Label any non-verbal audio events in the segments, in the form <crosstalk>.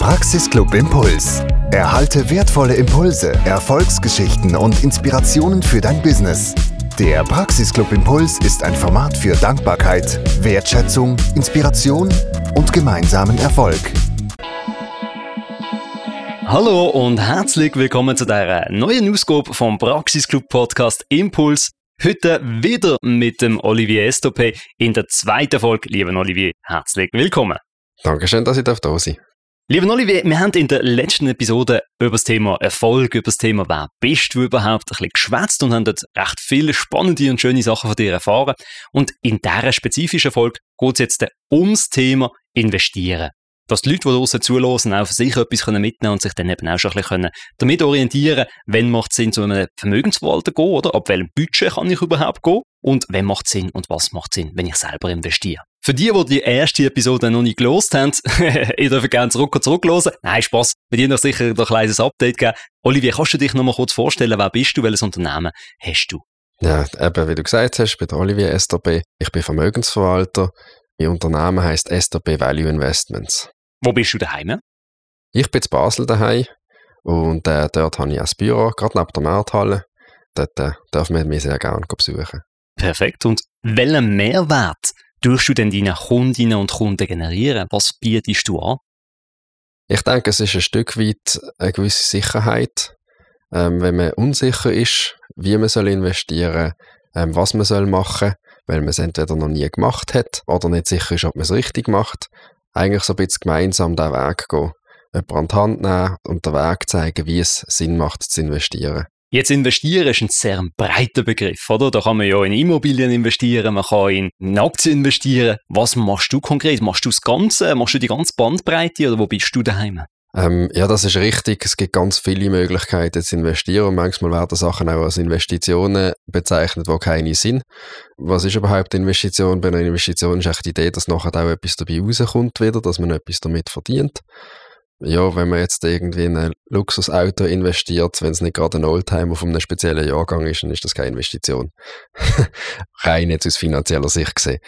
Praxisclub Impuls. Erhalte wertvolle Impulse, Erfolgsgeschichten und Inspirationen für dein Business. Der Praxisclub Impuls ist ein Format für Dankbarkeit, Wertschätzung, Inspiration und gemeinsamen Erfolg. Hallo und herzlich willkommen zu dieser neuen Ausgabe vom Praxisclub Podcast Impuls. Heute wieder mit dem Olivier Estopé in der zweiten Folge. Lieber Olivier, herzlich willkommen. Dankeschön, dass ich da sein Lieber Olivier, wir haben in der letzten Episode über das Thema Erfolg, über das Thema Wer bist du überhaupt, ein bisschen geschwätzt und haben dort recht viele spannende und schöne Sachen von dir erfahren. Und in dieser spezifischen Folge geht es jetzt ums Thema Investieren. Dass die Leute, die draussen zulassen, auch für sich etwas mitnehmen können und sich dann eben auch schon ein bisschen damit orientieren wenn macht es Sinn, zu einem Vermögensverwalter zu gehen, oder? Ab welchem Budget kann ich überhaupt gehen? Und wenn macht es Sinn und was macht Sinn, wenn ich selber investiere? Für die, die die erste Episode noch nicht gelost haben, <laughs> ihr dürft gerne zurück und zurücklosen. Nein, Spaß. Bei dir noch sicher ein kleines Update geben. Olivier, kannst du dich noch mal kurz vorstellen, wer bist du, welches Unternehmen hast du? Ja, eben, wie du gesagt hast, ich bin Olivier STB. Ich bin Vermögensverwalter. Mein Unternehmen heißt STB Value Investments. Wo bist du daheim? Ich bin in Basel daheim und äh, dort habe ich ein Büro, gerade neben der Markthalle. Dort äh, darf man mich sehr gerne besuchen. Perfekt. Und welchen Mehrwert tust du denn deine Kundinnen und Kunden generieren? Was bietest du an? Ich denke, es ist ein Stück weit eine gewisse Sicherheit. Ähm, wenn man unsicher ist, wie man soll investieren ähm, was man soll machen weil man es entweder noch nie gemacht hat oder nicht sicher ist, ob man es richtig macht, eigentlich so ein bisschen gemeinsam diesen Weg gehen. Jemanden an die Hand nehmen und den Weg zeigen, wie es Sinn macht, zu investieren. Jetzt investieren ist ein sehr breiter Begriff, oder? Da kann man ja in Immobilien investieren, man kann in Aktien investieren. Was machst du konkret? Machst du das Ganze? Machst du die ganze Bandbreite oder wo bist du daheim? Ähm, ja, das ist richtig. Es gibt ganz viele Möglichkeiten zu investieren und manchmal werden Sachen auch als Investitionen bezeichnet, die keine sind. Was ist überhaupt Investition? Bei einer Investition ist echt die Idee, dass nachher auch etwas dabei rauskommt wieder, dass man etwas damit verdient ja, wenn man jetzt irgendwie in ein Luxusauto investiert, wenn es nicht gerade ein Oldtimer von einem speziellen Jahrgang ist, dann ist das keine Investition. <laughs> Rein jetzt aus finanzieller Sicht gesehen.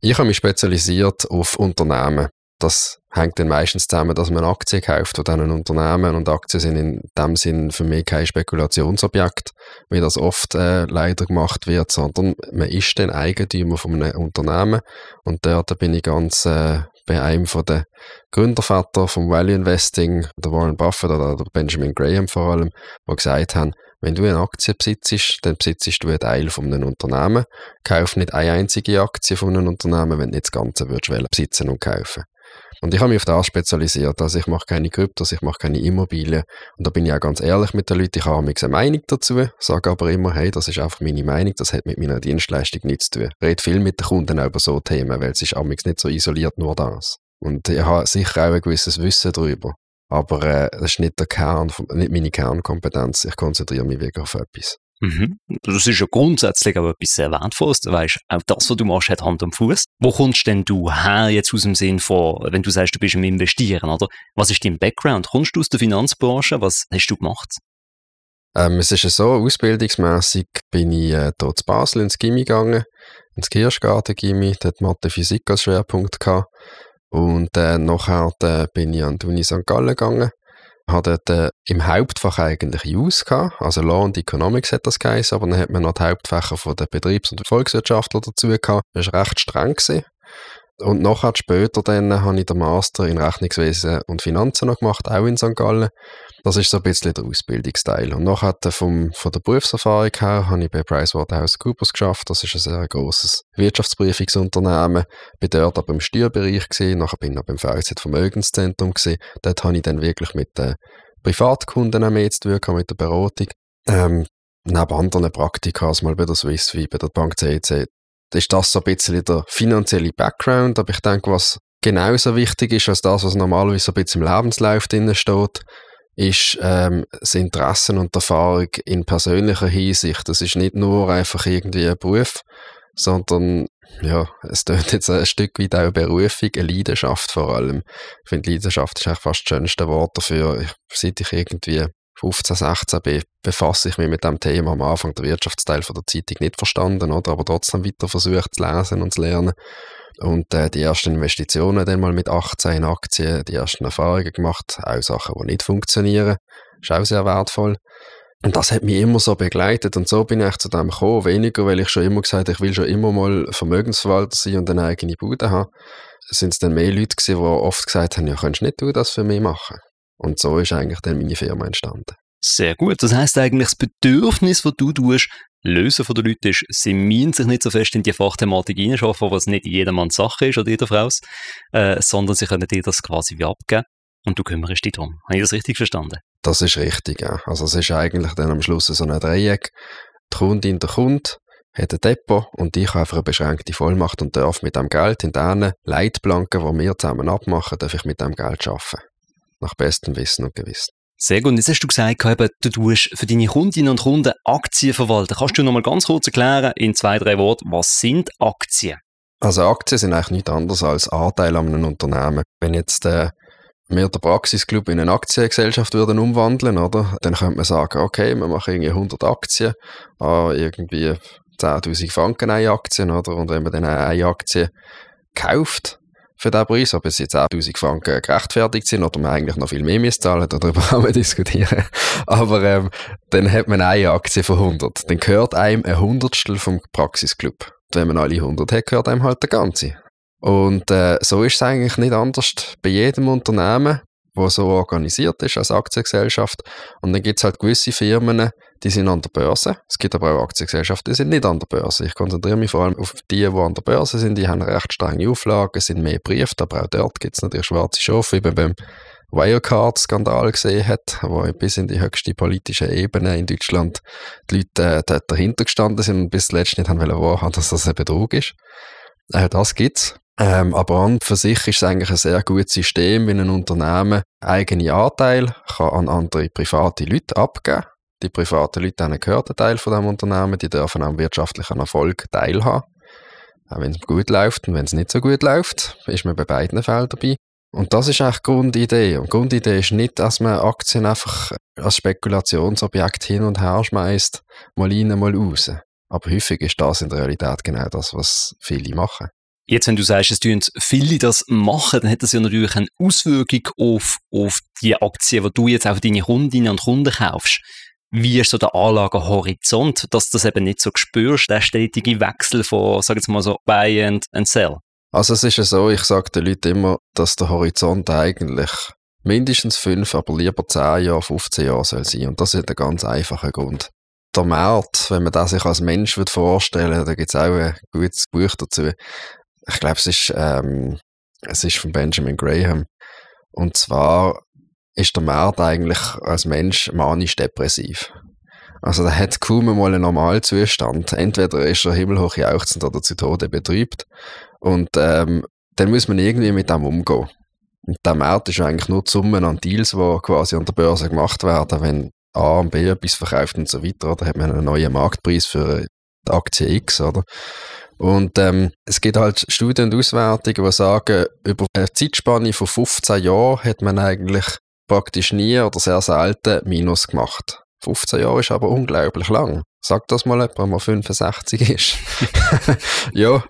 Ich habe mich spezialisiert auf Unternehmen. Das hängt dann meistens zusammen, dass man Aktien kauft von diesen Unternehmen und Aktien sind in dem Sinn für mich kein Spekulationsobjekt, wie das oft äh, leider gemacht wird, sondern man ist dann Eigentümer von einem Unternehmen und dort bin ich ganz äh, bei einem von den Gründerväter vom Value Investing, der Warren Buffett oder der Benjamin Graham vor allem, die gesagt haben, wenn du eine Aktie besitzt, dann besitzt du einen Teil von einem Unternehmen. Kauf nicht eine einzige Aktie von einem Unternehmen, wenn du nicht das Ganze würdest besitzen und kaufen. Und ich habe mich auf das spezialisiert. Also ich mache keine Kryptos, ich mache keine Immobilien. Und da bin ich auch ganz ehrlich mit den Leuten. Ich habe eine Meinung dazu, sage aber immer, hey, das ist einfach meine Meinung, das hat mit meiner Dienstleistung nichts zu tun. Ich rede viel mit den Kunden über so Themen, weil es ist nicht so isoliert nur das. Und ich habe sicher auch ein gewisses Wissen darüber. Aber äh, das ist nicht, der Kern, nicht meine Kernkompetenz. Ich konzentriere mich wirklich auf etwas. Mhm. Das ist ja grundsätzlich aber etwas Wertvolles. Weißt, auch das, was du machst, hat Hand und Fuß. Wo kommst denn du her jetzt aus dem Sinn von, wenn du sagst, du bist im Investieren, oder? Was ist dein Background? Kommst du aus der Finanzbranche? Was hast du gemacht? Ähm, es ist ja so, ausbildungsmässig bin ich äh, hier zu Basel ins Gimmi gegangen, ins Kirschgarten Gimmi, dort Mathe Physik als Schwerpunkt gehabt. Und äh, nachher äh, bin ich an die Uni St. Gallen gegangen habe dort im Hauptfach eigentlich Use gehabt, also Law und Economics hat das geheißen, aber dann hat man noch die Hauptfächer von der Betriebs- und Volkswirtschaftler dazu gehabt. Das war recht streng. Gewesen. Und nachher später dann habe ich den Master in Rechnungswesen und Finanzen noch gemacht, auch in St. Gallen. Das ist so ein bisschen der Ausbildungsteil. Und nachher vom, von der Berufserfahrung her habe ich bei PricewaterhouseCoopers geschafft. Das ist ein sehr grosses Wirtschaftsprüfungsunternehmen. Bin dort aber im Steuerbereich gewesen. Nachher bin ich noch beim VZ Vermögenszentrum gewesen. Dort habe ich dann wirklich mit den Privatkunden auch mehr mit der Beratung. Ähm, neben anderen Praktika, mal bei der Swiss wie bei der Bank CEC, ist das so ein bisschen der finanzielle Background. Aber ich denke, was genauso wichtig ist als das, was normalerweise so ein bisschen im Lebenslauf drin steht, ist ähm, das Interesse und Erfahrung in persönlicher Hinsicht. Das ist nicht nur einfach irgendwie ein Beruf, sondern ja, es tönt jetzt ein Stück weit auch Berufung, eine Leidenschaft vor allem. Ich finde, Leidenschaft ist eigentlich fast das schönste Wort dafür. Ich, seit ich irgendwie 15, 16 bin, befasse ich mich mit dem Thema am Anfang der Wirtschaftsteil von der Zeitung nicht verstanden, oder? aber trotzdem weiter versucht zu lesen und zu lernen. Und äh, die ersten Investitionen dann mal mit 18 in Aktien, die ersten Erfahrungen gemacht, auch Sachen, die nicht funktionieren, ist auch sehr wertvoll. Und das hat mich immer so begleitet und so bin ich zu dem gekommen, weniger, weil ich schon immer gesagt habe, ich will schon immer mal Vermögensverwalter sein und eine eigene Bude haben. Sind es dann mehr Leute gewesen, die oft gesagt haben, ja, könntest nicht du das für mich machen? Und so ist eigentlich dann meine Firma entstanden. Sehr gut. Das heißt eigentlich, das Bedürfnis, das du tust, lösen von den Leuten ist, sie müssen sich nicht so fest in die Fachthematik hineinschaffen, was nicht jedermanns Sache ist oder jeder Frau's, äh, sondern sie können dir das quasi wie abgeben und du kümmerst dich darum. Habe ich das richtig verstanden? Das ist richtig, ja. Also es ist eigentlich dann am Schluss so ein Dreieck. Die Kundin, der Kunde hat ein Depot und ich habe einfach eine beschränkte Vollmacht und darf mit dem Geld in diesen Leitplanken, die wir zusammen abmachen, darf ich mit dem Geld arbeiten. Nach bestem Wissen und Gewissen. Sehr gut. Jetzt hast du gesagt, du tust für deine Kundinnen und Kunden Aktien verwalten. Kannst du noch mal ganz kurz erklären, in zwei, drei Worten, was sind Aktien? Also Aktien sind eigentlich nichts anderes als Anteil an einem Unternehmen. Wenn jetzt äh, wir den Praxisclub in eine Aktiengesellschaft würden umwandeln, oder? Dann könnte man sagen, okay, wir machen irgendwie 100 Aktien, an irgendwie 10.000 Franken eine Aktie, oder? Und wenn man dann eine Aktie kauft, für diesen Preis, ob es jetzt 10.000 Franken gerechtfertigt sind oder man eigentlich noch viel mehr muss zahlen, darüber <laughs> kann man diskutieren. Aber ähm, dann hat man eine Aktie von 100. Dann gehört einem ein Hundertstel vom Praxisclub. Und wenn man alle 100 hat, gehört einem halt der ganze. Und äh, so ist es eigentlich nicht anders bei jedem Unternehmen, wo so organisiert ist als Aktiengesellschaft. Und dann gibt es halt gewisse Firmen, die sind an der Börse. Es gibt aber auch Aktiengesellschaften, die sind nicht an der Börse. Ich konzentriere mich vor allem auf die, die an der Börse sind. Die haben recht strenge Auflagen, sind mehr Brieft, aber auch dort gibt es natürlich schwarze Schafe, wie man beim Wirecard-Skandal gesehen hat, wo bis in die höchste politische Ebene in Deutschland die Leute äh, dort dahinter gestanden sind und bis zuletzt nicht haben wollen dass das ein Betrug ist. Äh, das gibt's. Ähm, aber an für sich ist es eigentlich ein sehr gutes System, wenn ein Unternehmen eigene Anteile kann an andere private Leute abgeben Die privaten Leute haben gehört, ein Teil von dem Unternehmen, die dürfen am wirtschaftlichen Erfolg teilhaben. Auch wenn es gut läuft und wenn es nicht so gut läuft, ist man bei beiden Fällen dabei. Und das ist eigentlich die Grundidee. Und die Grundidee ist nicht, dass man Aktien einfach als Spekulationsobjekt hin und her schmeißt, mal rein, mal raus. Aber häufig ist das in der Realität genau das, was viele machen. Jetzt, wenn du sagst, es tun viele das machen, dann hat das ja natürlich eine Auswirkung auf, auf die Aktien, die du jetzt auch deine Kundinnen und Kunden kaufst. Wie ist so der Anlagehorizont, dass du das eben nicht so spürst, der stetige Wechsel von, sag jetzt mal so, Buy and, and Sell? Also es ist ja so, ich sage den Leuten immer, dass der Horizont eigentlich mindestens fünf, aber lieber zehn Jahre, 15 Jahre soll sein. Und das ist ein ganz einfacher Grund. Der Markt, wenn man das sich als Mensch vorstellen würde, da gibt es auch ein gutes Buch dazu ich glaube, es ist, ähm, es ist von Benjamin Graham. Und zwar ist der Markt eigentlich als Mensch manisch-depressiv. Also der hat kaum mal einen normalen Zustand. Entweder ist er himmelhoch jauchzend oder zu Tode betrübt. Und ähm, dann muss man irgendwie mit dem umgehen. Und der Markt ist eigentlich nur die Summe an Deals, die quasi an der Börse gemacht werden. Wenn A und B etwas verkauft und so weiter, oder hat man einen neuen Marktpreis für die Aktie X, oder? Und ähm, es gibt halt Studien und Auswertungen, die sagen, über eine Zeitspanne von 15 Jahren hat man eigentlich praktisch nie oder sehr selten Minus gemacht. 15 Jahre ist aber unglaublich lang. Sag das mal jemand, der mal 65 ist. <laughs> ja,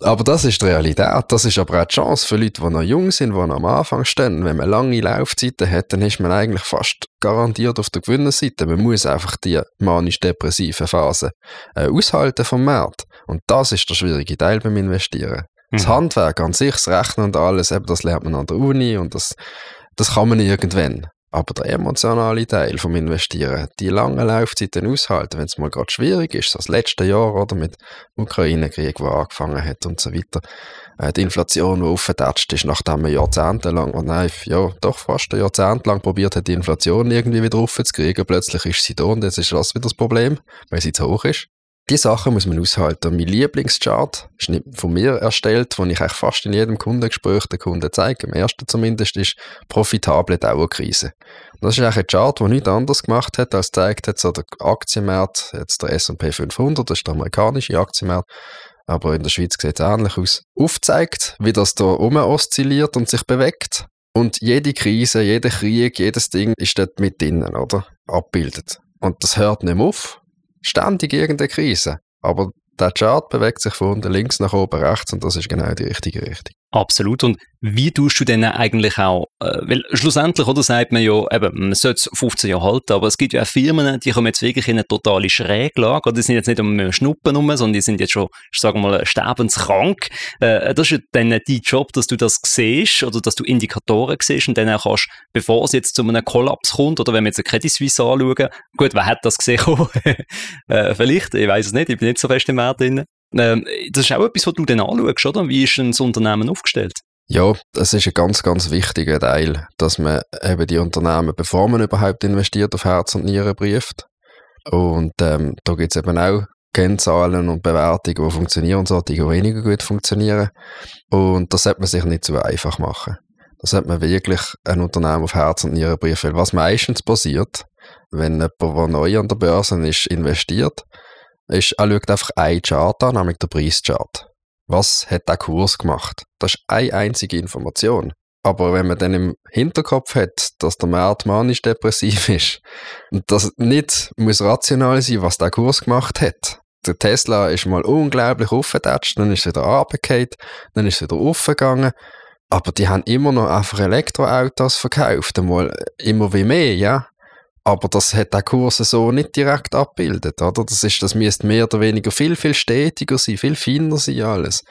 aber das ist die Realität. Das ist aber auch die Chance für Leute, die noch jung sind, die noch am Anfang stehen. Wenn man lange Laufzeiten hat, dann ist man eigentlich fast garantiert auf der Gewinnerseite. Man muss einfach die manisch-depressive Phase äh, aushalten vom Markt. Und das ist der schwierige Teil beim Investieren. Mhm. Das Handwerk an sich, das Rechnen und alles, eben, das lernt man an der Uni und das, das kann man irgendwann. Aber der emotionale Teil vom Investieren, die langen Laufzeiten aushalten, wenn es mal gerade schwierig ist, das letzte Jahr oder mit dem Ukraine-Krieg, der angefangen hat und so weiter, äh, die Inflation, die aufgetatscht ist, nachdem man jahrzehntelang, und nein, ja, doch fast ein Jahrzehnt lang probiert hat, die Inflation irgendwie wieder aufzukriegen, plötzlich ist sie da und jetzt ist das wieder das Problem, weil sie zu hoch ist. Die Sachen muss man aushalten. Mein Lieblingschart ist nicht von mir erstellt, den ich eigentlich fast in jedem Kundengespräch den Kunden zeige. Im ersten zumindest ist profitable Dauerkrise. das ist ein Chart, der nichts anderes gemacht hat, als zeigt hat, so der Aktienmarkt, jetzt der S&P 500, das ist der amerikanische Aktienmarkt, aber in der Schweiz sieht es ähnlich aus, aufzeigt, wie das da rum oszilliert und sich bewegt. Und jede Krise, jeder Krieg, jedes Ding ist dort mit drinnen, oder? Abbildet. Und das hört nicht auf ständig irgendeine Krise. Aber der Chart bewegt sich von links nach oben rechts und das ist genau die richtige Richtung. Absolut. Und wie tust du denn eigentlich auch, äh, weil schlussendlich, oder, sagt man ja, eben, man sollte es 15 Jahre halten, aber es gibt ja auch Firmen, die kommen jetzt wirklich in eine totale Schräglage, oder die sind jetzt nicht um Schnuppen rum, sondern die sind jetzt schon, ich sage mal, sterbenskrank. Äh, das ist ja dann dein Job, dass du das siehst, oder dass du Indikatoren siehst und dann auch kannst, bevor es jetzt zu einem Kollaps kommt, oder wenn wir jetzt eine Credit Suisse anschauen, gut, wer hat das gesehen? <laughs> äh, vielleicht, ich weiß es nicht, ich bin nicht so fest im Markt drin. Ähm, das ist auch etwas, was du dann anschaust, oder? Wie ist ein Unternehmen aufgestellt? Ja, das ist ein ganz, ganz wichtiger Teil, dass man eben die Unternehmen, bevor man überhaupt investiert, auf Herz und Nieren prüft. Und ähm, da gibt es eben auch Kennzahlen und Bewertungen, die funktionieren und solche, die weniger gut funktionieren. Und das sollte man sich nicht zu einfach machen. Da sollte man wirklich ein Unternehmen auf Herz und Nieren prüfen. Was meistens passiert, wenn jemand, der neu an der Börse ist, investiert, er schaut einfach einen Chart an, nämlich den Preischart. Was hat der Kurs gemacht? Das ist eine einzige Information. Aber wenn man dann im Hinterkopf hat, dass der Markt manisch depressiv ist und dass nicht muss rational sein, was der Kurs gemacht hat. Der Tesla ist mal unglaublich aufgetatscht, dann ist er wieder runtergefallen, dann ist er wieder aufgegangen. Aber die haben immer noch einfach Elektroautos verkauft, einmal immer wie mehr, ja. Aber das hat der Kurs so nicht direkt abbildet, oder? Das ist, das müsste mehr oder weniger viel, viel stetiger sein, viel feiner sein alles.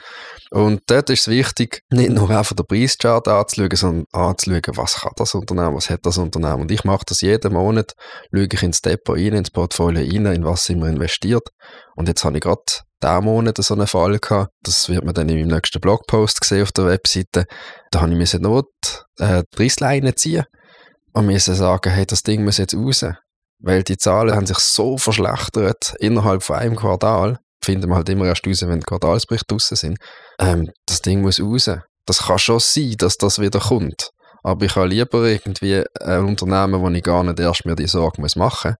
Und dort ist es wichtig, nicht nur einfach den Preischart anzuschauen, sondern anzuschauen, was kann das Unternehmen, was hat das Unternehmen. Und ich mache das jeden Monat, schaue ich ins Depot rein, ins Portfolio rein, in was sind wir investiert. Und jetzt habe ich gerade diesen Monat so einen Fall gehabt. Das wird man dann in meinem nächsten Blogpost sehen auf der Webseite. Da habe ich mir Not äh, die Preisleine ziehen und müssen sagen, hey, das Ding muss jetzt raus. Weil die Zahlen haben sich so verschlechtert innerhalb von einem Quartal. Finden wir halt immer erst raus, wenn die Quartalsberichte draussen sind. Ähm, das Ding muss raus. Das kann schon sein, dass das wieder kommt. Aber ich habe lieber irgendwie ein Unternehmen, wo ich gar nicht erst mir die Sorge machen muss,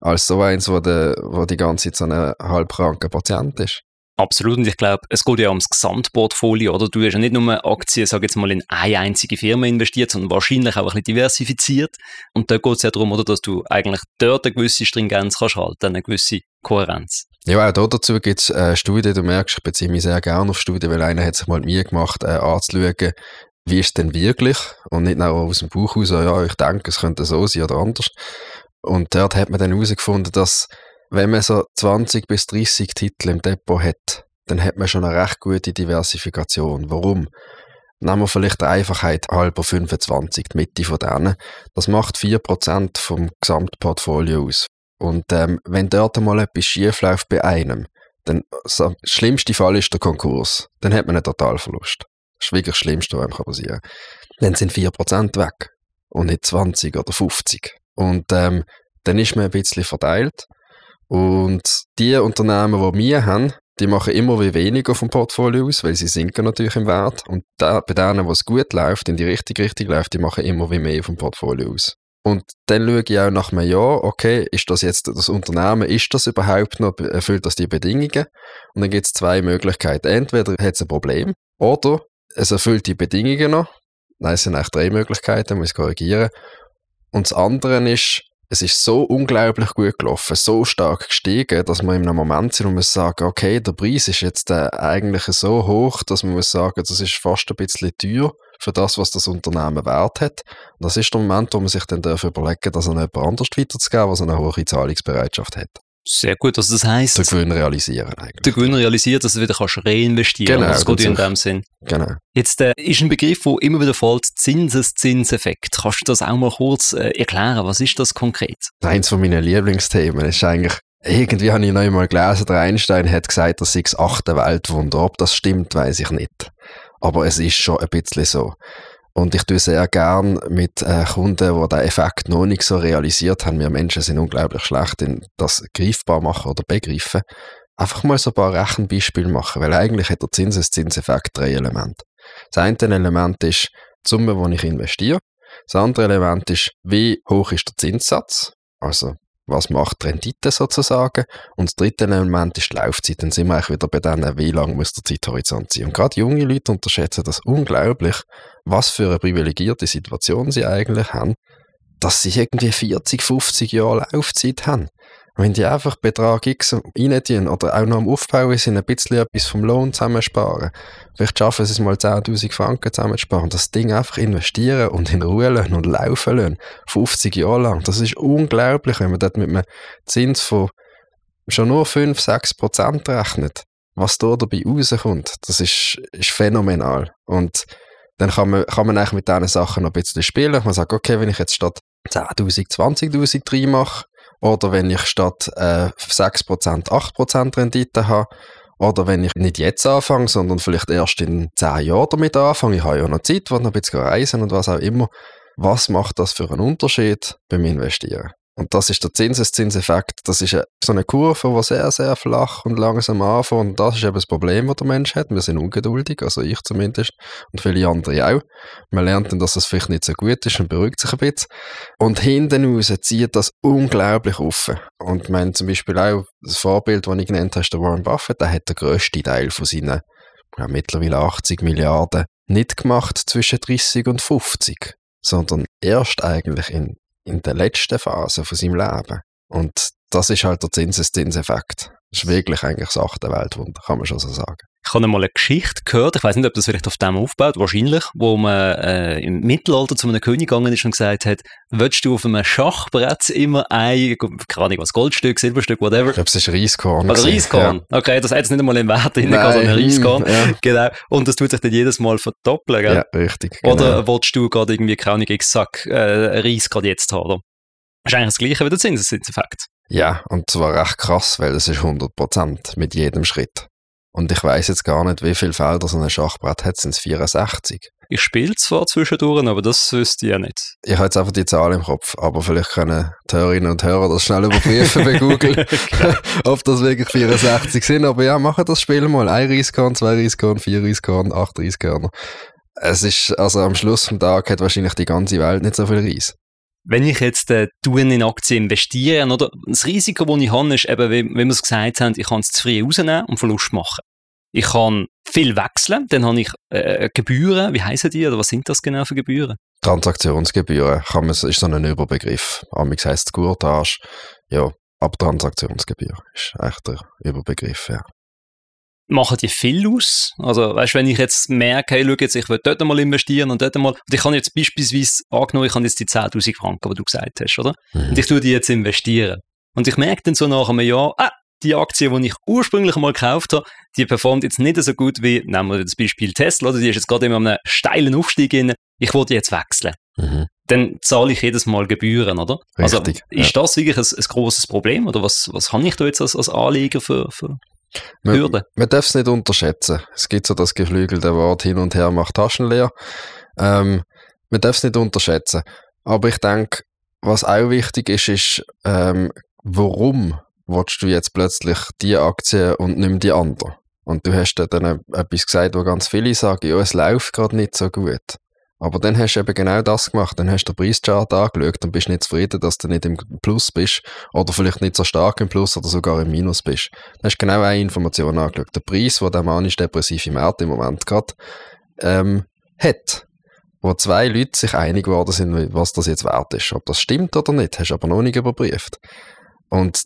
als so eins, wo, de, wo die ganze Zeit so ein halbkranker Patient ist. Absolut. Und ich glaube, es geht ja ums Gesamtportfolio, oder? Du hast ja nicht nur Aktien, sag jetzt mal, in eine einzige Firma investiert, sondern wahrscheinlich auch ein bisschen diversifiziert. Und da geht es ja darum, oder, dass du eigentlich dort eine gewisse Stringenz kannst halten, eine gewisse Kohärenz. Ja, auch dazu gibt es äh, Studien, du merkst, ich beziehe mich sehr gerne auf Studien, weil einer hat sich mal mir gemacht, äh, anzuschauen, wie ist denn wirklich? Und nicht nur aus dem Buch raus, ja, ich denke, es könnte so sein oder anders. Und dort hat man dann herausgefunden, dass wenn man so 20 bis 30 Titel im Depot hat, dann hat man schon eine recht gute Diversifikation. Warum? Nehmen wir vielleicht der Einfachheit halber 25, die Mitte von denen. Das macht 4% vom Gesamtportfolio aus. Und ähm, wenn dort mal etwas schief läuft bei einem, dann so, der schlimmste Fall ist der Konkurs. Dann hat man einen Totalverlust. Das ist wirklich das Schlimmste, was einem passieren kann. Dann sind 4% weg und nicht 20 oder 50. Und ähm, dann ist man ein bisschen verteilt. Und die Unternehmen, die wir haben, die machen immer wie weniger vom Portfolio aus, weil sie sinken natürlich im Wert. Und da, bei denen, wo es gut läuft, in die richtige Richtung läuft, die machen immer wie mehr vom Portfolio aus. Und dann schaue ich auch nach einem Jahr, okay, ist das jetzt das Unternehmen, ist das überhaupt noch, erfüllt das die Bedingungen? Und dann gibt es zwei Möglichkeiten. Entweder hat es ein Problem oder es erfüllt die Bedingungen noch. Nein, es sind eigentlich drei Möglichkeiten, muss ich korrigieren. Und das andere ist, es ist so unglaublich gut gelaufen, so stark gestiegen, dass wir in einem Moment sind und muss sagen, okay, der Preis ist jetzt äh, eigentlich so hoch, dass man muss sagen, das ist fast ein bisschen teuer für das, was das Unternehmen wert hat. Und das ist der Moment, wo man sich dann darf überlegen darf, das an jemand anders weiterzugeben, was eine hohe Zahlungsbereitschaft hat. Sehr gut, also das heisst... Den Gewinn realisieren eigentlich. Den Gewinn realisieren, dass du wieder kannst reinvestieren genau, Das geht in dem Sinn. Genau. Jetzt äh, ist ein Begriff, der immer wieder fällt, Zinseszinseffekt. Kannst du das auch mal kurz äh, erklären? Was ist das konkret? Eins von meinen Lieblingsthemen ist eigentlich irgendwie habe ich noch einmal gelesen, der Einstein hat gesagt, das sei das achte Weltwunder. Ob das stimmt, weiß ich nicht. Aber es ist schon ein bisschen so. Und ich tue sehr gern mit äh, Kunden, die diesen Effekt noch nicht so realisiert haben. Wir Menschen sind unglaublich schlecht in das greifbar machen oder begreifen. Einfach mal so ein paar Rechenbeispiele machen, weil eigentlich hat der Zinseszinseffekt drei Elemente. Das eine Element ist die Summe, die ich investiere. Das andere Element ist, wie hoch ist der Zinssatz? Also, was macht Rendite sozusagen? Und das dritte Element ist die Laufzeit. Dann sind wir eigentlich wieder bei denen, wie lang muss der Zeithorizont sein. Und gerade junge Leute unterschätzen das unglaublich, was für eine privilegierte Situation sie eigentlich haben, dass sie irgendwie 40, 50 Jahre Laufzeit haben. Wenn die einfach Betrag X rein oder auch noch am Aufbau sind, ein bisschen etwas vom Lohn zusammensparen, vielleicht schaffen sie es mal 10.000 Franken zusammensparen, das Ding einfach investieren und in Ruhe lassen und laufen lassen, 50 Jahre lang, das ist unglaublich, wenn man dort mit einem Zins von schon nur 5, 6 Prozent rechnet, was da dabei rauskommt, das ist, ist phänomenal. Und dann kann man, kann man eigentlich mit diesen Sachen noch ein bisschen spielen. Man sagt, okay, wenn ich jetzt statt 10.000, 20.000 reinmache, oder wenn ich statt äh, 6% 8% Rendite habe, oder wenn ich nicht jetzt anfange, sondern vielleicht erst in 10 Jahren damit anfange, ich habe ja noch Zeit, will noch ein bisschen reisen und was auch immer, was macht das für einen Unterschied beim Investieren? Und das ist der Zinseszinseffekt. Das ist so eine Kurve, die sehr, sehr flach und langsam anfängt. Und das ist eben das Problem, das der Mensch hat. Wir sind ungeduldig, also ich zumindest und viele andere auch. Man lernt dann, dass das vielleicht nicht so gut ist und beruhigt sich ein bisschen. Und hinten raus zieht das unglaublich auf. Und man zum Beispiel auch das Vorbild, das ich genannt habe, der Warren Buffett, der hat den grössten Teil von seinen ja, mittlerweile 80 Milliarden nicht gemacht zwischen 30 und 50, sondern erst eigentlich in in der letzten Phase von seinem Leben. Und das ist halt der Zinseszinseffekt. Das ist wirklich eigentlich das achte Weltwunder, kann man schon so sagen. Ich habe einmal eine Geschichte gehört, ich weiß nicht, ob das vielleicht auf dem aufbaut, wahrscheinlich, wo man äh, im Mittelalter zu einem König gegangen ist und gesagt hat, willst du auf einem Schachbrett immer ein, keine Ahnung was, Goldstück, Silberstück, whatever. Ich glaube, es ist Reiskorn. Also Reiskorn, ja. okay, das hat jetzt nicht einmal im Wert drin, sondern Reiskorn. Ja. Genau. Und das tut sich dann jedes Mal verdoppeln, gell? Ja, richtig. Genau. Oder willst du gerade irgendwie, keine Ahnung, sag, äh, Reis gerade jetzt haben? Das ist eigentlich das Gleiche wie der Zinseszinseffekt. Ja, und zwar recht krass, weil es ist 100% mit jedem Schritt. Und ich weiß jetzt gar nicht, wie viele Felder so ein Schachbrett hat, sind es 64. Ich spiele zwar zwischendurch, aber das wüsste ich ja nicht. Ich habe jetzt einfach die Zahl im Kopf, aber vielleicht können die Hörerinnen und Hörer das schnell überprüfen bei Google, <laughs> <laughs> ob das wirklich 64 sind. Aber ja, machen das Spiel mal. Ein Reiskorn, zwei Reiskorn, vier Reiskorn, acht Reiskörner. Es ist, also am Schluss vom Tag hat wahrscheinlich die ganze Welt nicht so viel Reis wenn ich jetzt äh, in Aktien investiere, oder das Risiko, das ich habe, ist eben, wie, wie wir es gesagt haben, ich kann es zu früh rausnehmen und Verlust machen. Ich kann viel wechseln, dann habe ich äh, Gebühren, wie heißen die, oder was sind das genau für Gebühren? Transaktionsgebühren kann man, ist so ein Überbegriff. Amix heisst Gurtage, ja, aber Transaktionsgebühr ist echt der Überbegriff, ja machen die viel aus? Also, weißt, wenn ich jetzt merke, hey, schau jetzt, ich will dort mal investieren und dort mal, und ich kann jetzt beispielsweise angenommen, ich habe jetzt die 10.000 Franken, die du gesagt hast, oder? Mhm. Und ich tue die jetzt investieren. Und ich merke dann so nach einem Jahr, ah, die Aktie, die ich ursprünglich mal gekauft habe, die performt jetzt nicht so gut wie, nehmen wir das Beispiel Tesla, oder? Die ist jetzt gerade in einem steilen Aufstieg in, ich wollte jetzt wechseln. Mhm. Dann zahle ich jedes Mal Gebühren, oder? Also, Richtig, also, ist ja. das wirklich ein, ein großes Problem, oder was, was habe ich da jetzt als, als Anleger für, für man, man darf es nicht unterschätzen. Es gibt so das geflügelte Wort hin und her macht Taschen leer. Ähm, man darf es nicht unterschätzen. Aber ich denke, was auch wichtig ist, ist, ähm, warum willst du jetzt plötzlich die Aktie und nicht die andere? Und du hast dann etwas gesagt, wo ganz viele sagen, ja, es läuft gerade nicht so gut. Aber dann hast du eben genau das gemacht. Dann hast du den Preischart angeschaut und bist nicht zufrieden, dass du nicht im Plus bist oder vielleicht nicht so stark im Plus oder sogar im Minus bist. Dann hast du genau eine Information angeschaut. Der Preis, den der manisch-depressive Markt im Moment gerade ähm, hat. Wo zwei Leute sich einig geworden sind, was das jetzt wert ist. Ob das stimmt oder nicht, hast du aber noch nicht überprüft. Und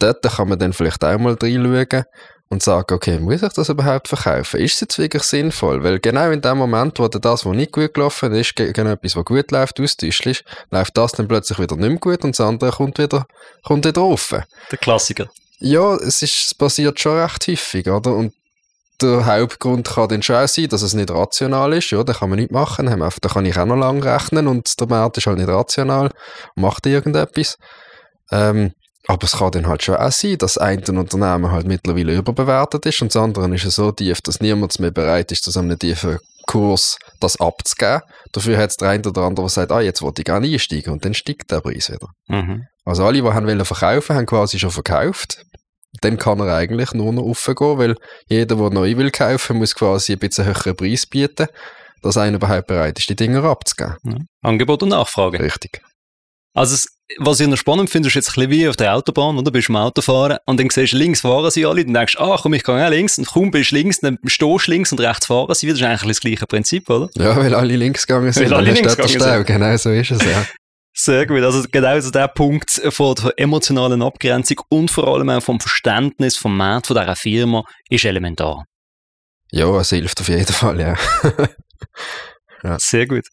dort kann man dann vielleicht auch mal reinschauen und sagen, okay, muss ich das überhaupt verkaufen? Ist es jetzt wirklich sinnvoll? Weil genau in dem Moment, wo das, was nicht gut gelaufen ist, genau etwas, was gut läuft, austäuscht, läuft das dann plötzlich wieder nicht mehr gut und das andere kommt wieder, kommt wieder offen. Der Klassiker. Ja, es, ist, es passiert schon recht häufig, oder? Und der Hauptgrund kann dann schon auch sein, dass es nicht rational ist. Ja, da kann man nicht machen. Da kann ich auch noch lang rechnen und der Markt ist halt nicht rational, macht irgendetwas. Ähm, aber es kann dann halt schon auch sein, dass ein Unternehmen halt mittlerweile überbewertet ist und das andere ist so tief, dass niemand mehr bereit ist, zu einem tiefen Kurs das abzugeben. Dafür hat es der eine oder andere, der sagt, ah, jetzt wollte ich gerne einsteigen und dann steigt der Preis wieder. Mhm. Also alle, die haben wollen verkaufen, haben quasi schon verkauft. Dann kann er eigentlich nur noch raufgehen, weil jeder, der neu will kaufen, muss quasi ein bisschen höheren Preis bieten, dass einer überhaupt bereit ist, die Dinger abzugeben. Mhm. Angebot und Nachfrage. Richtig. Also, es, was ich noch spannend finde, ist jetzt ein bisschen wie auf der Autobahn, oder? Bist du am Autofahren und dann siehst du, links fahren sie alle, dann denkst du, ah, komm, ich kann auch links, und kaum bist du links, dann stehst du links und rechts fahren sie wieder. Das ist eigentlich das gleiche Prinzip, oder? Ja, weil alle links gegangen sind, weil alle links gegangen sind. Genau so ist es, ja. <laughs> Sehr gut. Also genau so der Punkt von der emotionalen Abgrenzung und vor allem auch vom Verständnis vom Markt von dieser Firma ist elementar. Ja, es hilft auf jeden Fall, ja. <laughs> ja. Sehr gut.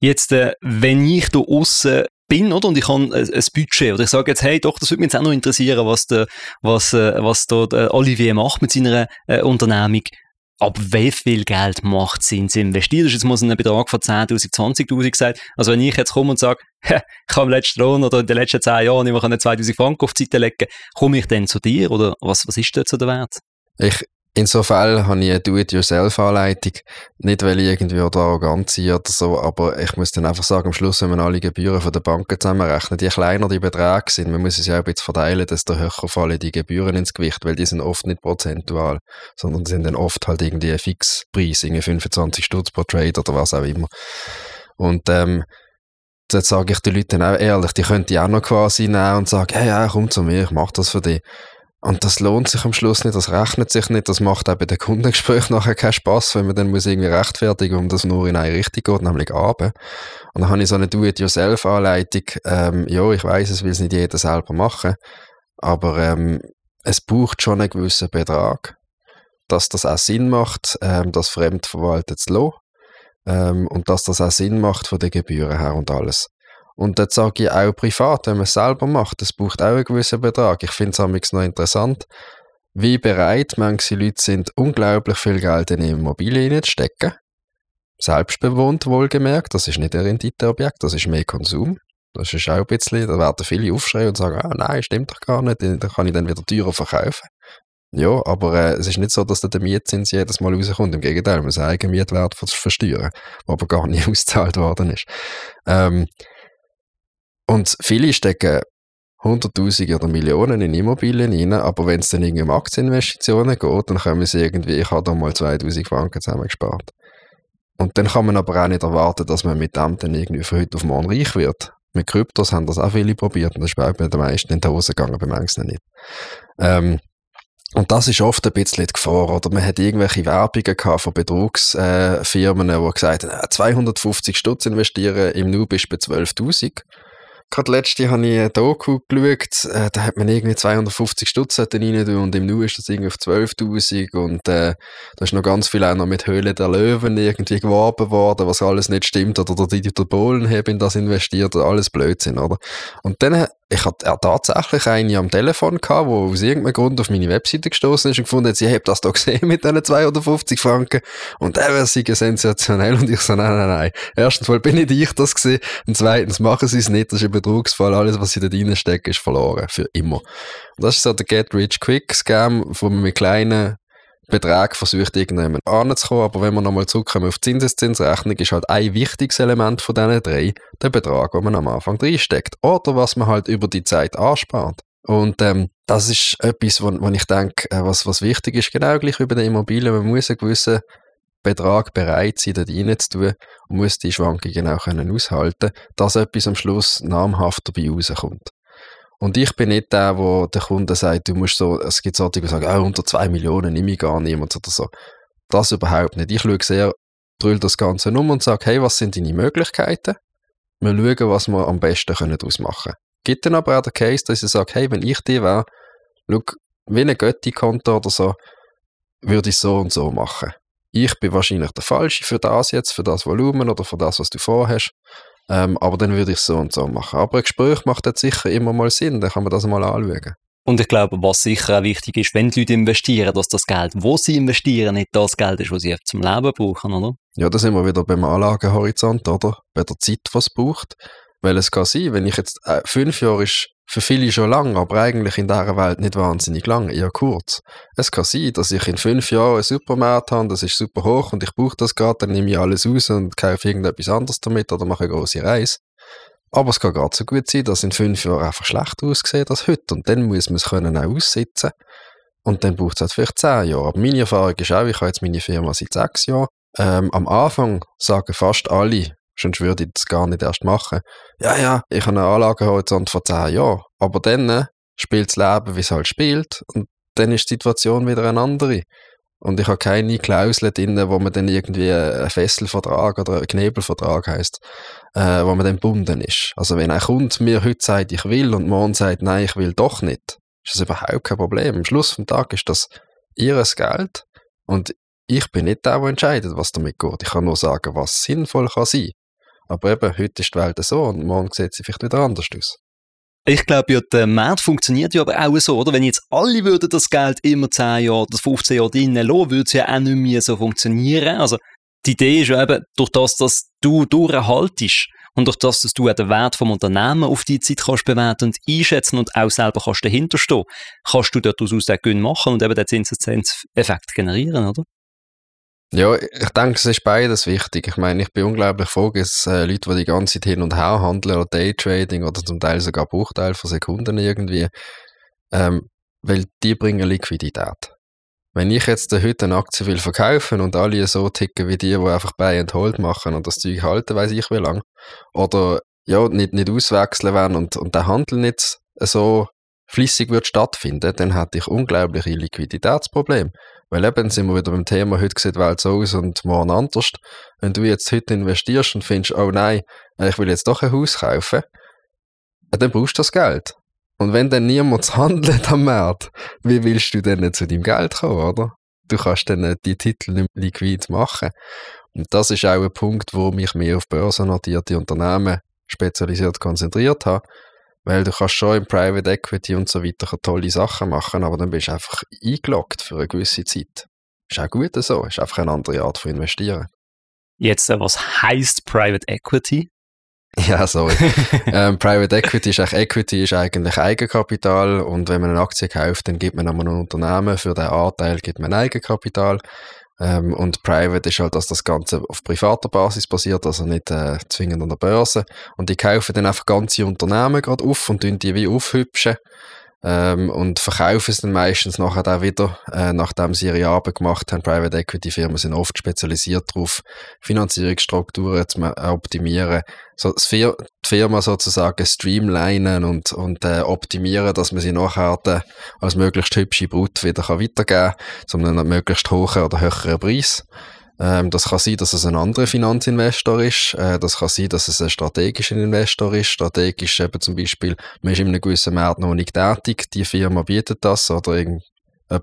Jetzt, äh, wenn ich da außen bin, oder? Und ich habe ein, Budget. Oder ich sage jetzt, hey, doch, das würde mich jetzt auch noch interessieren, was, der, was, äh, was da der Olivier macht mit seiner äh, Unternehmung. Aber wie viel Geld macht Sinn zu investieren? Jetzt so ein Betrag von 10.000, 20.000 gesagt. Also wenn ich jetzt komme und sage, <laughs> ich habe im letzten Lohn oder in den letzten 10 Jahren immer 2.000 Franken auf die Seite legen, komme ich dann zu dir? Oder was, was ist dort so der Wert? Ich in so Fällen habe ich eine Do-it-yourself-Anleitung. Nicht, weil ich irgendwie oder arrogant sein oder so, aber ich muss dann einfach sagen, am Schluss, wenn man alle Gebühren von der Banken zusammenrechnet, je kleiner die Beträge sind, man muss es ja auch ein bisschen verteilen, desto höher fallen die Gebühren ins Gewicht, weil die sind oft nicht prozentual, sondern sind dann oft halt irgendwie ein Fixpreis, irgendwie 25 Stutz pro Trade oder was auch immer. Und ähm, jetzt sage ich den Leuten dann auch ehrlich, die könnte ich auch noch quasi nehmen und sagen, hey, ja, komm zu mir, ich mache das für dich. Und das lohnt sich am Schluss nicht, das rechnet sich nicht, das macht auch bei den Kundengesprächen nachher keinen Spaß, wenn man dann muss irgendwie rechtfertigen, um das nur in eine Richtung geht, nämlich runter. Und dann habe ich so eine Do-it-yourself-Anleitung, ähm, ja, ich weiß es will es nicht jeder selber machen, aber ähm, es braucht schon einen gewissen Betrag, dass das auch Sinn macht, ähm, das fremdverwaltet zu lassen, ähm, und dass das auch Sinn macht von den Gebühren her und alles. Und das sage ich auch privat, wenn man es selber macht. Das braucht auch einen gewissen Betrag. Ich finde es noch interessant, wie bereit manche Leute sind, unglaublich viel Geld in Immobilien zu stecken. Selbstbewohnt wohlgemerkt, das ist nicht ein Renditeobjekt, das ist mehr Konsum. Das ist auch ein bisschen, da werden viele aufschreien und sagen, ah, nein, stimmt doch gar nicht, da kann ich dann wieder teurer verkaufen. Ja, aber äh, es ist nicht so, dass der Mietzins jedes Mal rauskommt. Im Gegenteil, man muss Eigenmietwert versteuern, der aber gar <laughs> nicht ausgezahlt worden ist. Ähm, und viele stecken Hunderttausende oder Millionen in Immobilien rein, aber wenn es dann irgendwie um Aktieninvestitionen geht, dann können sie irgendwie, ich habe da mal 2000 Franken zusammengespart. Und dann kann man aber auch nicht erwarten, dass man mit dem dann irgendwie von heute auf morgen reich wird. Mit Kryptos haben das auch viele probiert und das ist bei den meisten in die Hose gegangen, bei manchen nicht. Ähm, und das ist oft ein bisschen die Gefahr, oder? Man hat irgendwelche Werbungen gehabt von Betrugsfirmen, äh, die gesagt haben, 250 Stutz investieren, im Nu bist du bei 12.000. Gerade letzte habe ich ein Doku geschaut, äh, da hat man irgendwie 250 Stutz rein und im Nu ist das irgendwie auf 12.000 und äh, da ist noch ganz viel auch noch mit Höhle der Löwen irgendwie geworben worden, was alles nicht stimmt oder der Dieter Bohlen hat in das investiert, alles Blödsinn, oder? Und dann ich hatte ja, tatsächlich eine am Telefon gehabt, wo aus irgendeinem Grund auf meine Webseite gestoßen ist und gefunden hat, sie hat das da gesehen mit diesen 250 Franken und der wäre sie sensationell und ich so, nein, nein, nein. Erstens mal bin nicht ich das gesehen und zweitens machen sie es nicht, das ist ein Betrugsfall, alles, was sie da reinstecken, ist verloren, für immer. Und das ist so der Get Rich Quick Scam, man mit kleinen Betrag versucht, irgendjemand anzukommen. Aber wenn wir nochmal zurückkommen auf die Zinseszinsrechnung, ist halt ein wichtiges Element von diesen drei der Betrag, den man am Anfang reinsteckt. Oder was man halt über die Zeit anspart. Und ähm, das ist etwas, wo, wo ich denke, äh, was, was wichtig ist, genau gleich wie bei den Immobilien. Man muss einen gewissen Betrag bereit sein, dort reinzutun und muss die Schwankungen auch können aushalten dass etwas am Schluss namhaft dabei rauskommt. Und ich bin nicht der, wo der Kunde sagt, du musst so, es gibt solche, die sagen, oh, unter zwei Millionen nehme ich gar niemand oder so. Das überhaupt nicht. Ich schaue sehr, drüll das Ganze um und sage, hey, was sind deine Möglichkeiten? Wir schauen, was wir am besten daraus machen können. Gibt dann aber auch den Case, dass ich sage, hey, wenn ich die wäre, schau, wie ein Götti-Konto oder so, würde ich so und so machen. Ich bin wahrscheinlich der Falsche für das jetzt, für das Volumen oder für das, was du vorhast. Ähm, aber dann würde ich es so und so machen. Aber ein Gespräch macht jetzt sicher immer mal Sinn, dann kann man das mal anschauen. Und ich glaube, was sicher auch wichtig ist, wenn die Leute investieren, dass das Geld, wo sie investieren, nicht das Geld ist, was sie zum Leben brauchen, oder? Ja, da sind wir wieder beim Anlagehorizont, oder? Bei der Zeit, was es braucht. Weil es kann sein, wenn ich jetzt, äh, fünf Jahre ist für viele schon lang, aber eigentlich in dieser Welt nicht wahnsinnig lang, eher kurz. Es kann sein, dass ich in fünf Jahren einen Supermarkt habe, das ist super hoch und ich brauche das gerade, dann nehme ich alles raus und kaufe irgendetwas anderes damit oder mache eine große Reise. Aber es kann gerade so gut sein, dass in fünf Jahren einfach schlechter aussieht als heute und dann muss man es können auch aussitzen. Und dann braucht es halt vielleicht zehn Jahre. Aber meine Erfahrung ist auch, ich habe jetzt meine Firma seit sechs Jahren. Ähm, am Anfang sagen fast alle, sonst würde ich das gar nicht erst machen. Ja, ja, ich habe einen Anlagehorizont von 10 Jahren, aber dann spielt das Leben, wie es halt spielt und dann ist die Situation wieder eine andere. Und ich habe keine Klausel drin, wo man dann irgendwie einen Fesselvertrag oder einen Knebelvertrag heisst, äh, wo man dann gebunden ist. Also wenn ein Kunde mir heute sagt, ich will und morgen sagt, nein, ich will doch nicht, ist das überhaupt kein Problem. Am Schluss vom Tag ist das ihres Geld und ich bin nicht der, der entscheidet, was damit geht. Ich kann nur sagen, was sinnvoll kann sein. Aber eben, heute ist die Welt so und morgen sieht sie vielleicht wieder anders aus. Ich glaube ja, der Markt funktioniert ja aber auch so, oder? Wenn jetzt alle würden das Geld immer 10 Jahre oder 15 Jahre drinnen lassen, würde es ja auch nicht mehr so funktionieren. Also, die Idee ist ja eben, durch das, dass du durchhaltest und durch das, dass du auch den Wert vom Unternehmen auf die Zeit kannst bewerten und einschätzen und auch selber kannst dahinterstehen, kannst du daraus auch Gewinn machen und eben den Zinseszinseffekt generieren, oder? Ja, ich denke, es ist beides wichtig. Ich meine, ich bin unglaublich froh, dass äh, Leute, die die ganze Zeit hin und her handeln oder Daytrading oder zum Teil sogar Bruchteil von Sekunden irgendwie, ähm, weil die bringen Liquidität. Wenn ich jetzt heute eine Aktie will verkaufen und alle so ticken wie die, die einfach Buy and Hold machen und das Zeug halten, weiß ich wie lang, oder ja, nicht, nicht auswechseln werden und, und der Handel nicht so flüssig wird stattfinden, dann hätte ich unglaubliche Liquiditätsprobleme. Weil eben sind wir wieder beim Thema, heute sieht die Welt so aus und morgen anders. Wenn du jetzt heute investierst und findest, oh nein, ich will jetzt doch ein Haus kaufen, dann brauchst du das Geld. Und wenn dann niemand handelt am Markt, wie willst du denn zu deinem Geld kommen, oder? Du kannst dann die Titel nicht liquid machen. Und das ist auch ein Punkt, wo mich mehr auf börsennotierte Unternehmen spezialisiert konzentriert habe, weil du kannst schon im Private Equity und so weiter tolle Sachen machen, aber dann bist du einfach eingeloggt für eine gewisse Zeit. Ist auch gut so, ist einfach eine andere Art von investieren. Jetzt, äh, was heißt Private Equity? <laughs> Ja, sorry. <laughs> ähm, Private Equity ist eigentlich, Equity ist eigentlich Eigenkapital und wenn man eine Aktie kauft, dann gibt man an ein Unternehmen, für den Anteil gibt man Eigenkapital ähm, und Private ist halt, dass das Ganze auf privater Basis basiert, also nicht äh, zwingend an der Börse. Und die kaufen dann einfach ganze Unternehmen gerade auf und tun die wie aufhübschen ähm, und verkaufen es dann meistens nachher auch wieder, äh, nachdem sie ihre Arbeit gemacht haben. Private Equity Firmen sind oft spezialisiert darauf, Finanzierungsstrukturen zu optimieren, so die Firma sozusagen streamlinen und, und äh, optimieren, dass man sie nachher äh, als möglichst hübsche Brut wieder weitergeben kann, zu einem möglichst hohen oder höheren Preis. Ähm, das kann sein, dass es ein anderer Finanzinvestor ist. Äh, das kann sein, dass es ein strategischer Investor ist. Strategisch eben zum Beispiel, man ist in einem gewissen Markt noch nicht tätig, die Firma bietet das oder jemand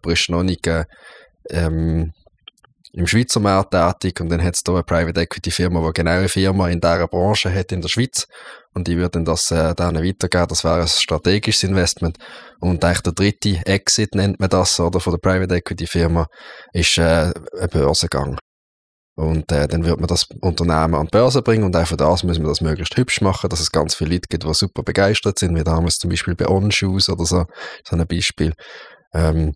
ist noch nicht äh, ähm, im Schweizer Markt tätig und dann hat es da eine Private Equity Firma, die genau eine Firma in dieser Branche hat in der Schweiz und die würden das äh, denen weitergeben. Das wäre ein strategisches Investment. Und eigentlich der dritte Exit nennt man das, oder, von der Private Equity Firma, ist äh, ein Börsengang. Und äh, dann wird man das Unternehmen an die Börse bringen und auch für das müssen wir das möglichst hübsch machen, dass es ganz viele Leute gibt, die super begeistert sind, wie damals zum Beispiel bei On-Shoes oder so, so ein Beispiel. Ähm,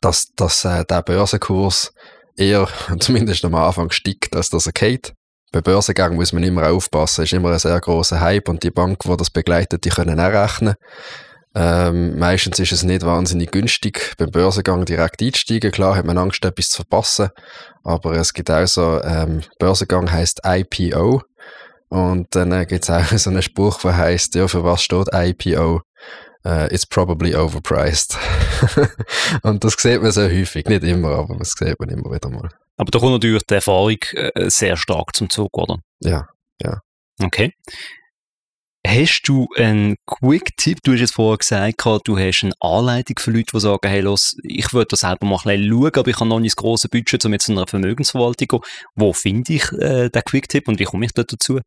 dass, dass äh, der Börsenkurs eher, <laughs> zumindest am Anfang, steigt, als dass er geht. Bei Börsengang muss man immer aufpassen, ist immer ein sehr großer Hype und die Bank, die das begleitet, die können auch rechnen. Ähm, meistens ist es nicht wahnsinnig günstig, beim Börsengang direkt einzusteigen. Klar hat man Angst, etwas zu verpassen, aber es gibt auch so, ähm, Börsengang heißt IPO und dann äh, gibt es auch <laughs> so einen Spruch, der heißt, ja, für was steht IPO? Uh, äh, it's probably overpriced. <laughs> und das sieht man sehr häufig, nicht immer, aber das sieht man immer wieder mal. Aber da kommt natürlich die Erfahrung äh, sehr stark zum Zug, oder? Ja, ja. Okay. Hast du einen Quick-Tipp? Du hast jetzt vorher gesagt, du hast eine Anleitung für Leute, die sagen, hey, los, ich würde das selber mal ein schauen, aber ich habe noch nicht das grosse Budget, um jetzt zu einer Vermögensverwaltung zu gehen. Wo finde ich äh, den Quick-Tipp und wie komme ich dort dazu?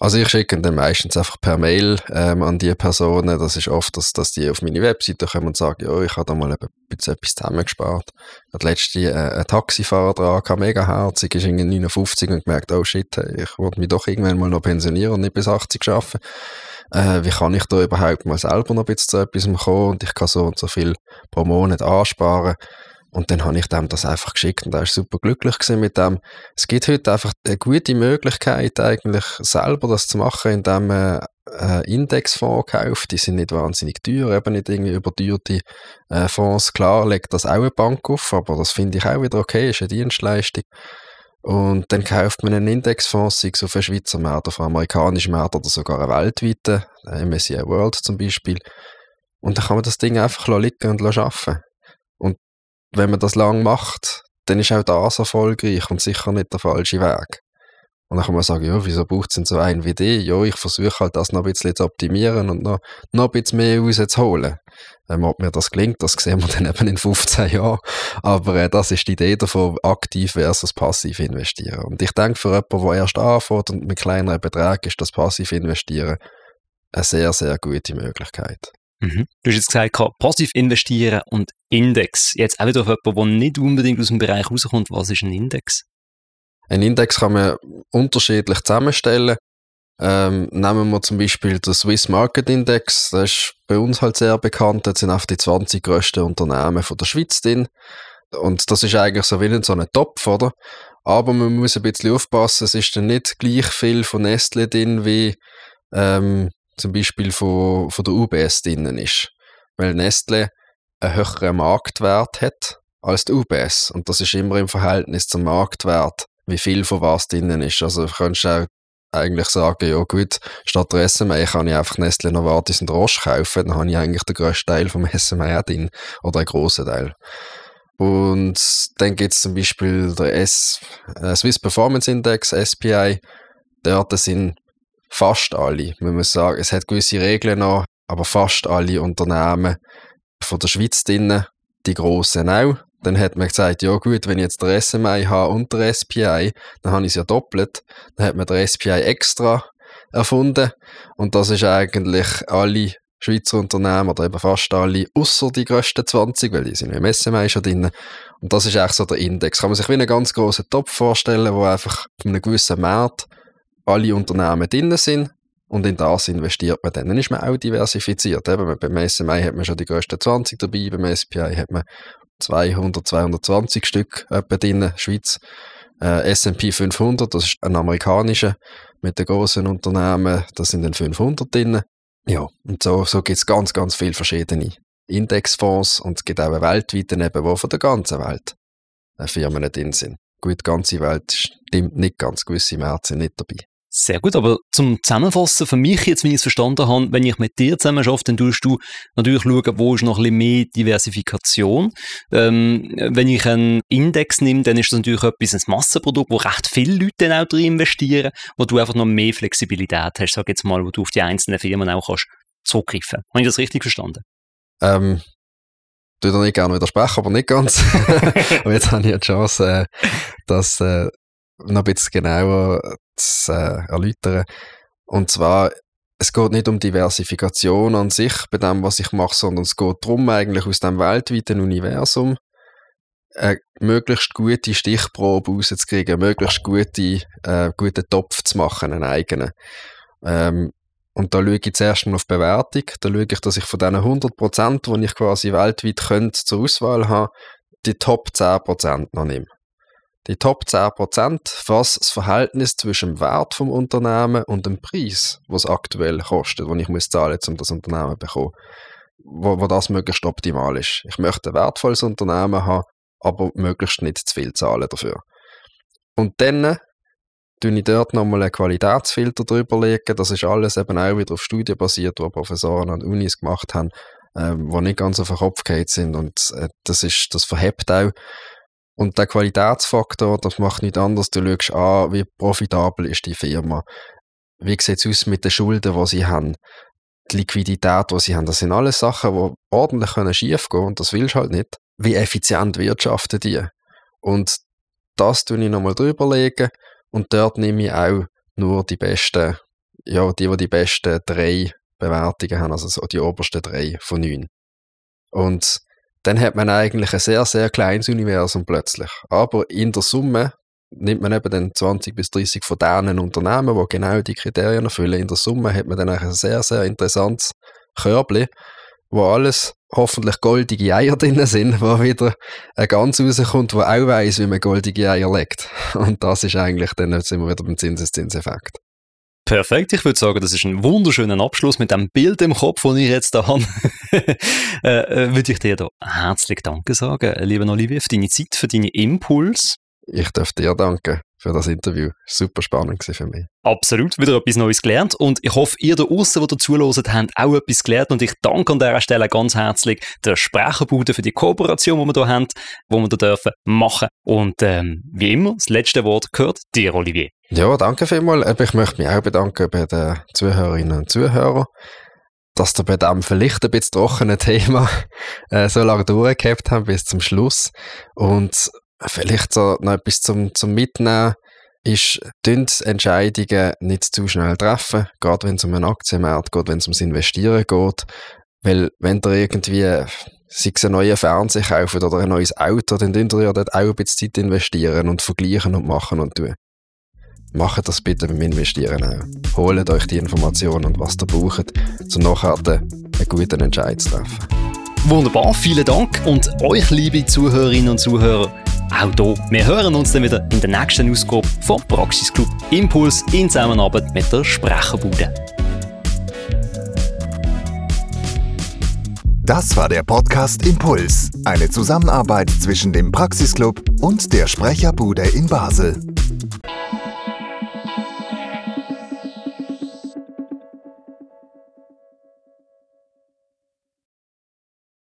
Also ich schicke dann meistens einfach per Mail ähm, an die Personen. Das ist oft, dass, dass die auf meine Webseite kommen und sagen, ja, ich habe da mal ein bisschen etwas zusammengespart. Hatte letzte äh, einen Taxifahrer dran, mega herzig, ist irgendwie 59 und gemerkt, oh shit, ich wollte mich doch irgendwann mal noch pensionieren und nicht bis 80 arbeiten. Äh, wie kann ich da überhaupt mal selber noch ein bisschen zu etwas kommen und ich kann so und so viel pro Monat ansparen. Und dann habe ich dem das einfach geschickt und er war super glücklich mit dem. Es gibt heute einfach eine gute Möglichkeit, eigentlich selber das zu machen, indem man äh, Indexfonds kauft. Die sind nicht wahnsinnig teuer, eben nicht irgendwie überteuerte äh, Fonds. Klar legt das auch eine Bank auf, aber das finde ich auch wieder okay, ist eine Dienstleistung. Und dann kauft man einen Indexfonds, sei es auf einen Schweizer Markt, auf einen amerikanischen Markt oder sogar einen weltweiten, MSCI World zum Beispiel. Und dann kann man das Ding einfach liegen und arbeiten. Wenn man das lang macht, dann ist auch das erfolgreich und sicher nicht der falsche Weg. Und dann kann man sagen, ja, wieso braucht es denn so einen wie die? Ja, ich versuche halt das noch ein bisschen zu optimieren und noch, noch ein bisschen mehr rauszuholen. Ähm, ob mir das gelingt, das sehen wir <laughs> dann eben in 15 Jahren. Aber äh, das ist die Idee davon, aktiv versus passiv investieren. Und ich denke, für jemanden, der erst anfängt und mit kleineren Beträgen ist das passiv investieren eine sehr, sehr gute Möglichkeit. Mhm. Du hast jetzt gesagt, passiv investieren und Index. Jetzt auch wieder auf jemanden, der nicht unbedingt aus dem Bereich rauskommt. Was ist ein Index? Ein Index kann man unterschiedlich zusammenstellen. Ähm, nehmen wir zum Beispiel den Swiss Market Index, das ist bei uns halt sehr bekannt. Da sind auf die 20 grössten Unternehmen von der Schweiz drin. Und das ist eigentlich so wie so ein Topf, oder? Aber man muss ein bisschen aufpassen, es ist dann nicht gleich viel von Nestle drin, wie ähm, zum Beispiel von, von der UBS drin ist. Weil Nestle einen höheren Marktwert hat als die UBS. Und das ist immer im Verhältnis zum Marktwert wie viel von was drinnen ist. Also du könntest auch eigentlich sagen, ja gut, statt der SMA kann ich einfach Nestle Novartis und Roche kaufen, dann habe ich eigentlich den grössten Teil vom <laughs> SMA drin oder einen grossen Teil. Und dann gibt es zum Beispiel der S, äh, Swiss Performance Index, SPI, dort sind fast alle, man muss sagen, es hat gewisse Regeln noch, aber fast alle Unternehmen von der Schweiz drinnen, die grossen auch, dann hat man gesagt, ja gut, wenn ich jetzt der SMI habe und der SPI, dann habe ich es ja doppelt. Dann hat man der SPI extra erfunden und das ist eigentlich alle Schweizer Unternehmen oder eben fast alle, außer die grössten 20, weil die sind im SMI schon drin. Und das ist eigentlich so der Index. Kann man sich wie einen ganz großen Topf vorstellen, wo einfach auf einem gewissen Markt alle Unternehmen drin sind und in das investiert man dann. Dann ist man auch diversifiziert. Eben, beim SMI hat man schon die grössten 20 dabei, beim SPI hat man 200, 220 Stück etwa drin, Schweiz. Äh, S&P 500, das ist ein amerikanischer mit den großen Unternehmen, da sind dann 500 drin. Ja, und so, so gibt es ganz, ganz viele verschiedene Indexfonds und es gibt auch weltweit eben, wo von der ganzen Welt äh, Firmen drin sind. Gut, die ganze Welt stimmt nicht ganz, gewisse Märkte sind nicht dabei. Sehr gut, aber zum Zusammenfassen für mich jetzt, wenn ich es verstanden habe, wenn ich mit dir zusammen arbeite, dann tust du natürlich schauen, wo ist noch ein bisschen mehr Diversifikation. Ähm, wenn ich einen Index nehme, dann ist das natürlich etwas, ein Massenprodukt, wo recht viele Leute dann auch drin investieren, wo du einfach noch mehr Flexibilität hast, sag jetzt mal, wo du auf die einzelnen Firmen auch kannst zugreifen. Habe ich das richtig verstanden? Ähm, ich würde nicht gerne widersprechen, aber nicht ganz. <laughs> <laughs> aber jetzt habe ich die Chance, äh, das äh, noch ein bisschen genauer zu äh, erläutern. Und zwar, es geht nicht um Diversifikation an sich bei dem, was ich mache, sondern es geht darum, eigentlich aus dem weltweiten Universum eine möglichst gute Stichprobe rauszukriegen, möglichst gute, äh, guten Topf zu machen, einen eigenen. Ähm, und da schaue ich zuerst mal auf Bewertung. Da schaue ich, dass ich von diesen 100%, die ich quasi weltweit könnte, zur Auswahl habe, die Top 10% noch nehme. Die Top 10%, was das Verhältnis zwischen dem Wert vom Unternehmen und dem Preis, was aktuell kostet, den ich muss zahlen, um das Unternehmen zu bekommen, wo, wo das möglichst optimal ist. Ich möchte ein wertvolles Unternehmen haben, aber möglichst nicht zu viel zahlen dafür. Und dann tue ich dort nochmal einen Qualitätsfilter drüber legen. Das ist alles eben auch wieder auf Studien basiert, die Professoren an Unis gemacht haben, ähm, die nicht ganz auf den Kopf gehalten sind. Und äh, das, ist, das verhebt auch und der Qualitätsfaktor, das macht nicht anders. Du schaust an, wie profitabel ist die Firma. Wie sieht es aus mit den Schulden, die sie haben? Die Liquidität, die sie haben. Das sind alles Sachen, die ordentlich können schief gehen und das willst du halt nicht. Wie effizient wirtschaften die? Und das tue ich nochmal drüberlegen und dort nehme ich auch nur die besten, ja, die, die die besten drei Bewertungen haben, also so die obersten drei von neun. Und dann hat man eigentlich ein sehr, sehr kleines Universum plötzlich. Aber in der Summe nimmt man eben dann 20 bis 30 von diesen Unternehmen, die genau die Kriterien erfüllen. In der Summe hat man dann ein sehr, sehr interessantes Körbchen, wo alles hoffentlich goldige Eier <laughs> drin sind, wo wieder ein ganz rauskommt, wo auch weiss, wie man goldige Eier legt. Und das ist eigentlich, dann sind wir wieder beim Zinseszinseffekt. Perfekt, ich würde sagen, das ist ein wunderschöner Abschluss mit dem Bild im Kopf, das ich jetzt da habe. <laughs> äh, äh, würde ich dir da herzlich Danke sagen, lieber Olivier, für deine Zeit, für deine Impuls. Ich darf dir danken. Für das Interview. Super spannend für mich. Absolut, wieder etwas Neues gelernt und ich hoffe, ihr da außen, die zuhört, habt auch etwas gelernt und ich danke an dieser Stelle ganz herzlich der Sprecherbude für die Kooperation, die wir hier haben, die wir hier dürfen machen und ähm, wie immer, das letzte Wort gehört dir, Olivier. Ja, danke vielmals. Ich möchte mich auch bedanken bei den Zuhörerinnen und Zuhörern dass ihr bei diesem vielleicht ein bisschen trockenen Thema äh, so lange durchgehabt haben bis zum Schluss. Und vielleicht so noch etwas zum, zum Mitnehmen ist, Entscheidungen nicht zu schnell treffen, gerade wenn es um einen Aktienmarkt geht, wenn es ums Investieren geht. Weil wenn ihr irgendwie sei es ein neuer Fernseher kaufen oder ein neues Auto, dann könnt ihr ja dort auch ein bisschen Zeit investieren und vergleichen und machen und tun. Macht das bitte beim Investieren auch. Holt euch die Informationen und was ihr braucht, um nachher einen guten Entscheid zu treffen. Wunderbar, vielen Dank und euch, liebe Zuhörerinnen und Zuhörer, auch hier. Wir hören uns dann wieder in der nächsten Ausgabe vom Praxisclub Impuls in Zusammenarbeit mit der Sprecherbude. Das war der Podcast Impuls, eine Zusammenarbeit zwischen dem Praxisclub und der Sprecherbude in Basel.